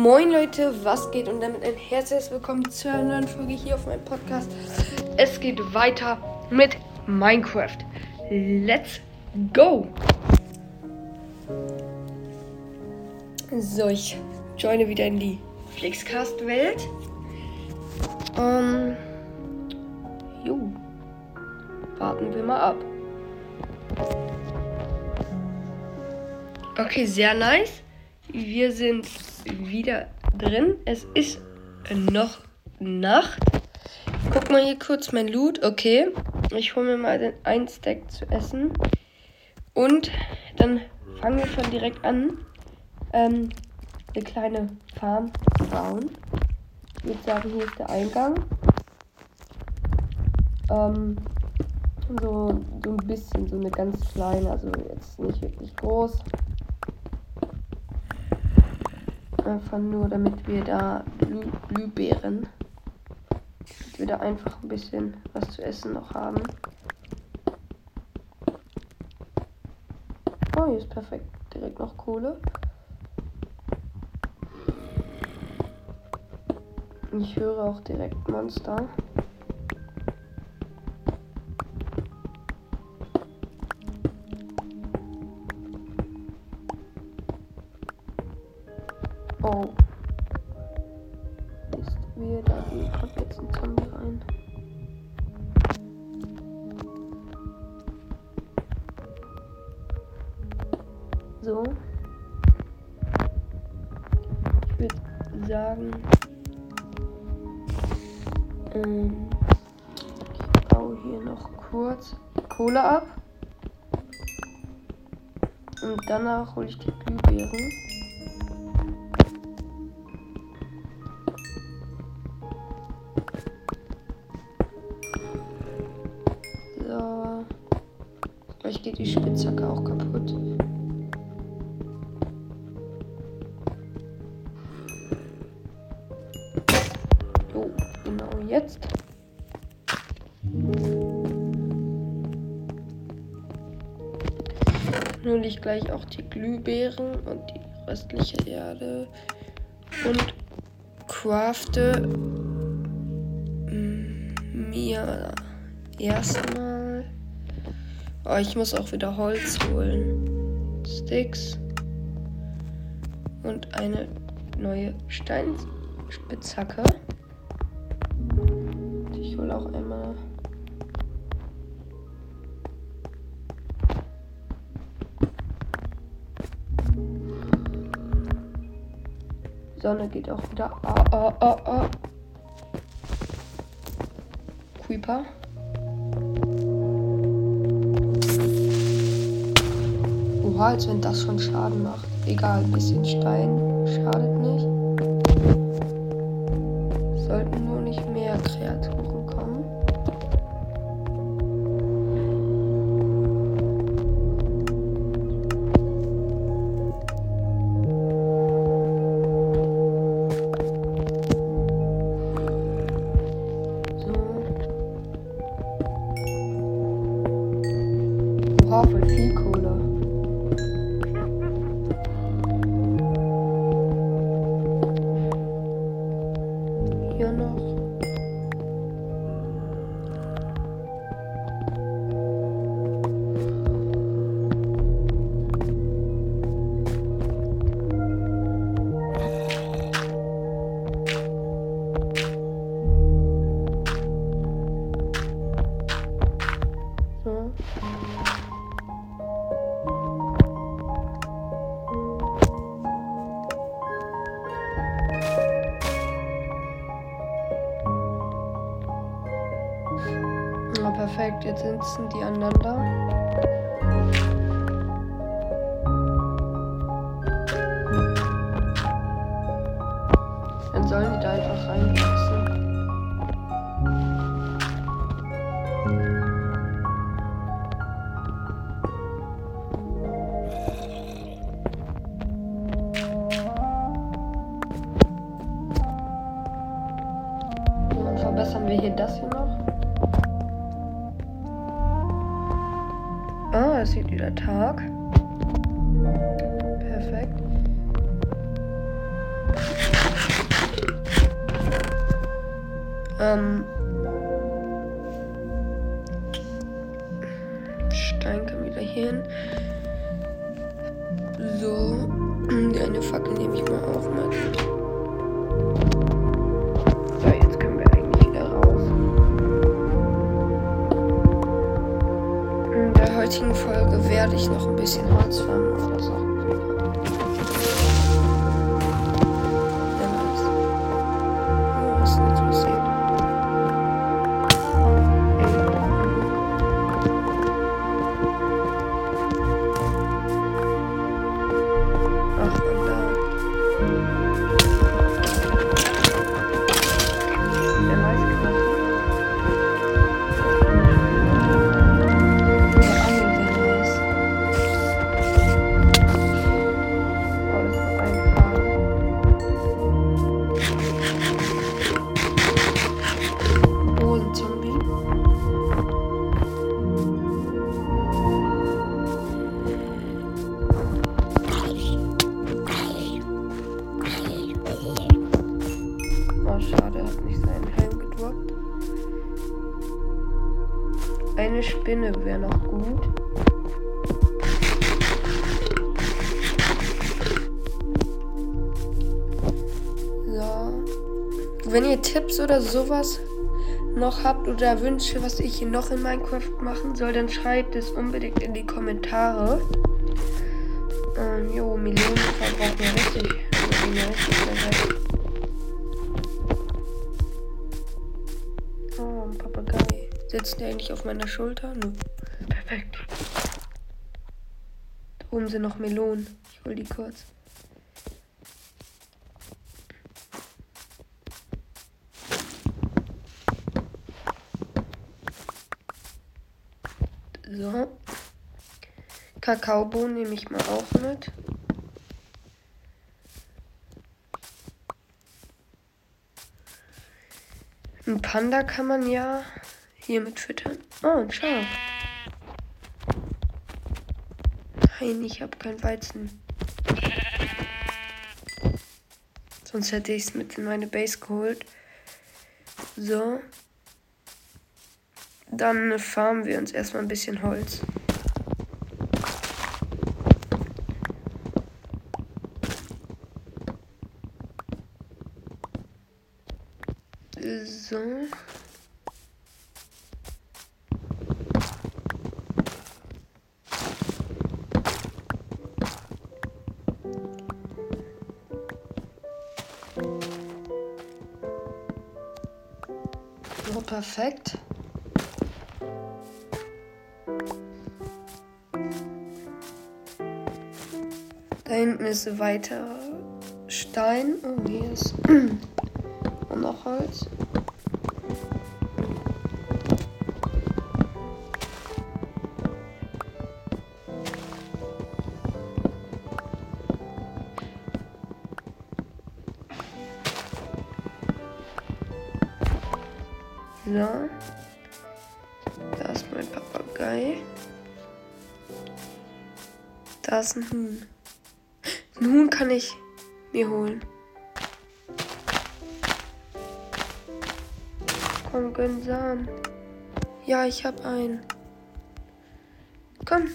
Moin Leute, was geht und damit ein herzliches Willkommen zu einer neuen Folge hier auf meinem Podcast. Es geht weiter mit Minecraft. Let's go! So, ich joine wieder in die Flixcast-Welt. Ähm, jo, warten wir mal ab. Okay, sehr nice. Wir sind wieder drin. Es ist noch Nacht. Guck mal hier kurz mein Loot. Okay. Ich hole mir mal den ein Stack zu essen. Und dann fangen wir schon direkt an, ähm, eine kleine Farm zu bauen. Ich würde sagen, hier ist der Eingang. Ähm, so, so ein bisschen, so eine ganz kleine, also jetzt nicht wirklich groß. Einfach nur, damit wir da Blü Blühbeeren, damit wir da einfach ein bisschen was zu essen noch haben. Oh, hier ist perfekt. Direkt noch Kohle. Ich höre auch direkt Monster. So. Ich würde sagen. Ähm, ich baue hier noch kurz Kohle ab. Und danach hole ich die Glühbeeren. So. Vielleicht geht die Spitzhacke auch kaputt. Jetzt. Nun ich gleich auch die Glühbeeren und die restliche Erde und crafte mm, mir erstmal. Oh, ich muss auch wieder Holz holen. Sticks und eine neue Steinspitzhacke. Hole auch einmal. Sonne geht auch wieder. Ah, ah, ah, ah. Creeper. Oha, als wenn das schon Schaden macht. Egal, ein bisschen Stein schadet nicht. Perfekt. Jetzt sitzen die aneinander. Dann sollen die da einfach reinwachsen. Tag. Perfekt. Ähm. Stein kann wieder hier hin. So. Die eine Fackel nehme ich mal auch mal. Ich ihr Tipps oder sowas noch habt oder Wünsche, was ich noch in Minecraft machen soll, dann schreibt es unbedingt in die Kommentare. Ähm, jo, Millionen verbrauchen richtig. richtig oh, ein Papagei. Sitzt der eigentlich auf meiner Schulter? Nö. Perfekt. Da oben sind noch Melonen. Ich hol die kurz. So. Kakaobohnen nehme ich mal auch mit. Ein Panda kann man ja hier mit füttern. Oh, ein Schaf. Nein, ich habe kein Weizen. Sonst hätte ich es mit in meine Base geholt. So. Dann farmen wir uns erstmal ein bisschen Holz. So. So, perfekt. Da hinten ist weiter Stein. Oh, hier ist noch Holz. So. Da ist mein Papagei. Da ist ein Huhn. Ein Huhn kann ich mir holen. Komm, gönn Samen. Ja, ich hab einen. Komm.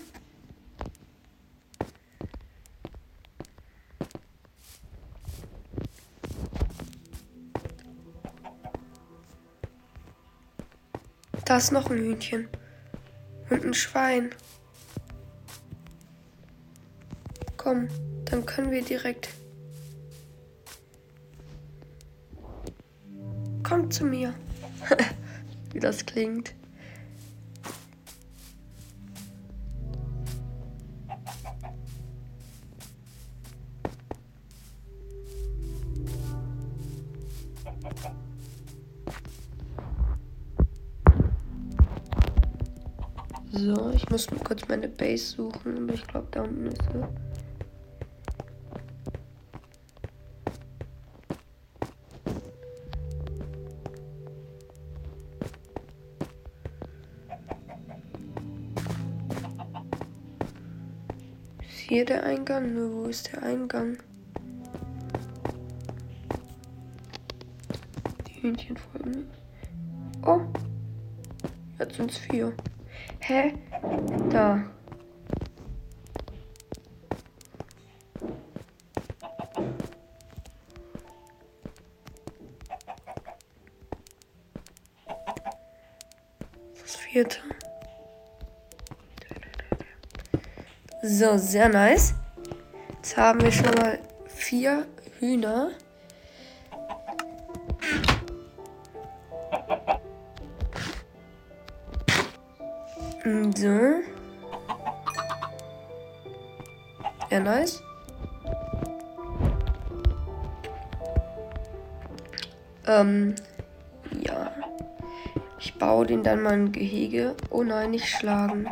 Da ist noch ein Hühnchen. Und ein Schwein. Komm, dann können wir direkt. Kommt zu mir. Wie das klingt. So, ich muss mal kurz meine Base suchen, aber ich glaube, da unten ist sie. Hier der Eingang, nur wo ist der Eingang? Die Hühnchen folgen. Oh! Jetzt sind's vier. Hä? Da. So, sehr nice. Jetzt haben wir schon mal vier Hühner. So. Ja, nice. Ähm, ja. Ich baue den dann mal ein Gehege. Oh nein, nicht schlagen.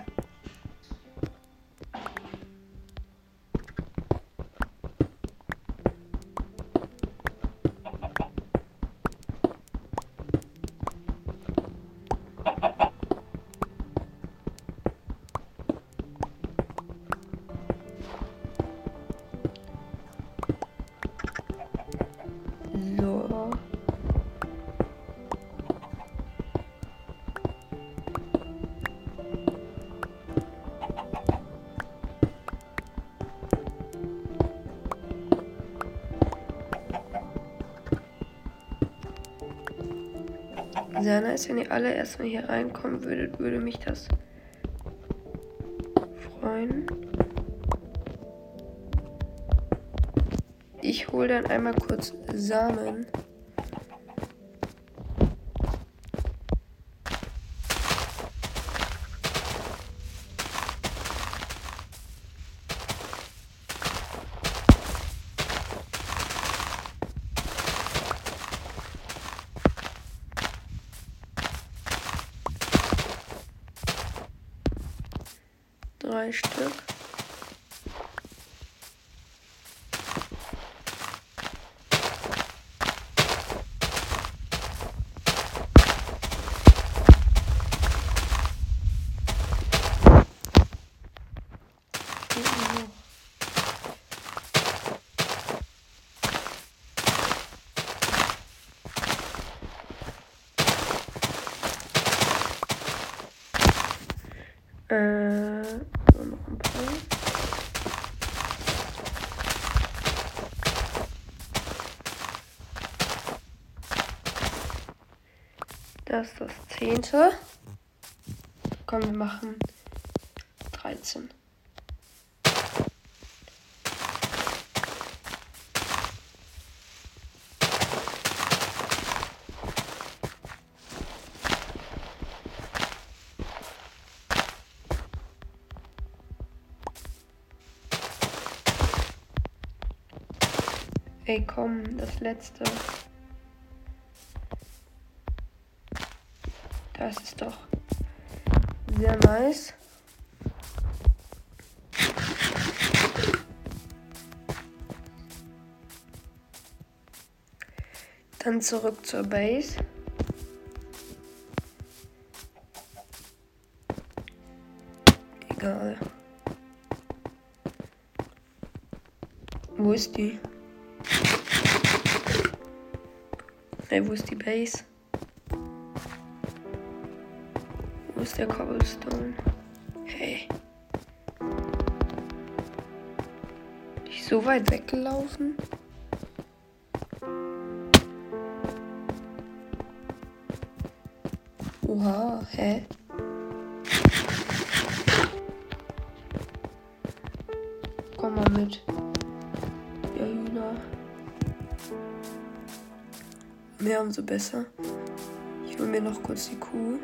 Sehr nice, wenn ihr alle erstmal hier reinkommen würdet, würde mich das freuen. Ich hole dann einmal kurz Samen. Das ist das zehnte. Komm, wir machen 13. Ey, komm, das letzte. Das ist doch sehr nice. Dann zurück zur Base. Egal. Wo ist die? Ey, wo ist die Base? Wo ist der Cobblestone? Hey. Bin ich so weit weggelaufen? Oha, hä? Komm mal mit. Ja, Hühner. Mehr umso besser. Ich hole mir noch kurz die Kuh.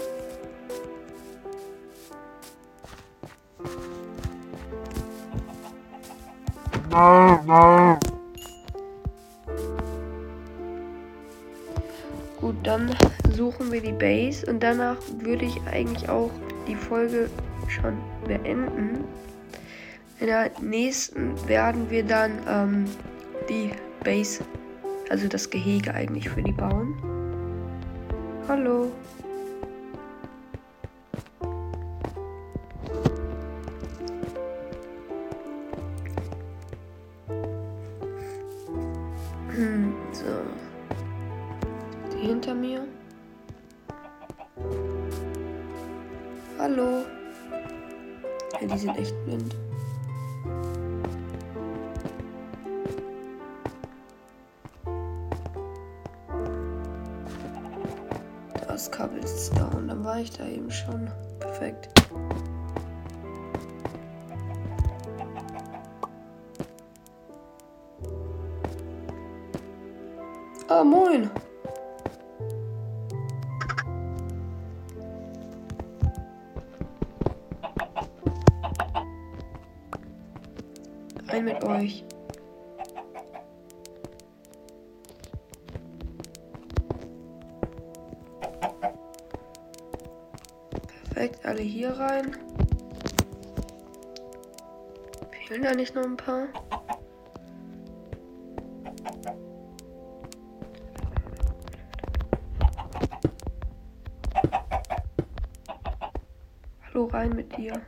Gut, dann suchen wir die Base und danach würde ich eigentlich auch die Folge schon beenden. In der nächsten werden wir dann ähm, die Base, also das Gehege eigentlich für die bauen. Hallo. Hallo. Ja, die sind echt blind. Das Kabel ist da und dann war ich da eben schon. Perfekt. Ah, moin. Ein mit euch. Perfekt, alle hier rein. Fehlen da nicht noch ein paar? Hallo rein mit dir.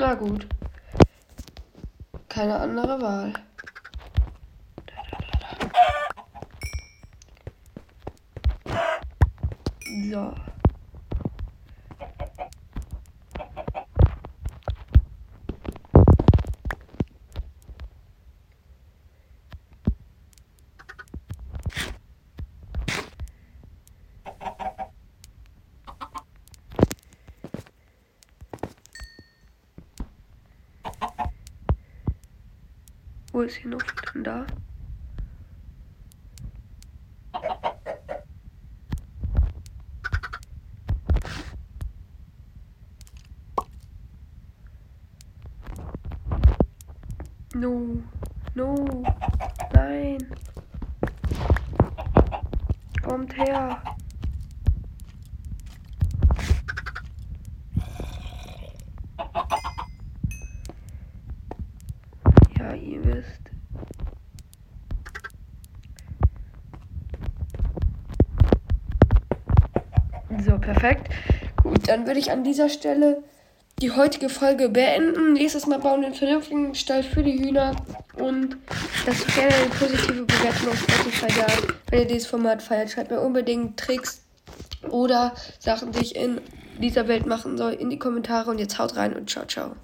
Na gut. Keine andere Wahl. So. Ist hier noch denn da? No, no, nein. Kommt her. Ja, ihr wisst. So, perfekt. Gut, dann würde ich an dieser Stelle die heutige Folge beenden. Nächstes Mal bauen wir einen vernünftigen Stall für die Hühner. Und lasst gerne eine positive Bewertung auf Spotify da. Wenn ihr dieses Format feiert, schreibt mir unbedingt Tricks oder Sachen, die ich in dieser Welt machen soll, in die Kommentare. Und jetzt haut rein und ciao, ciao.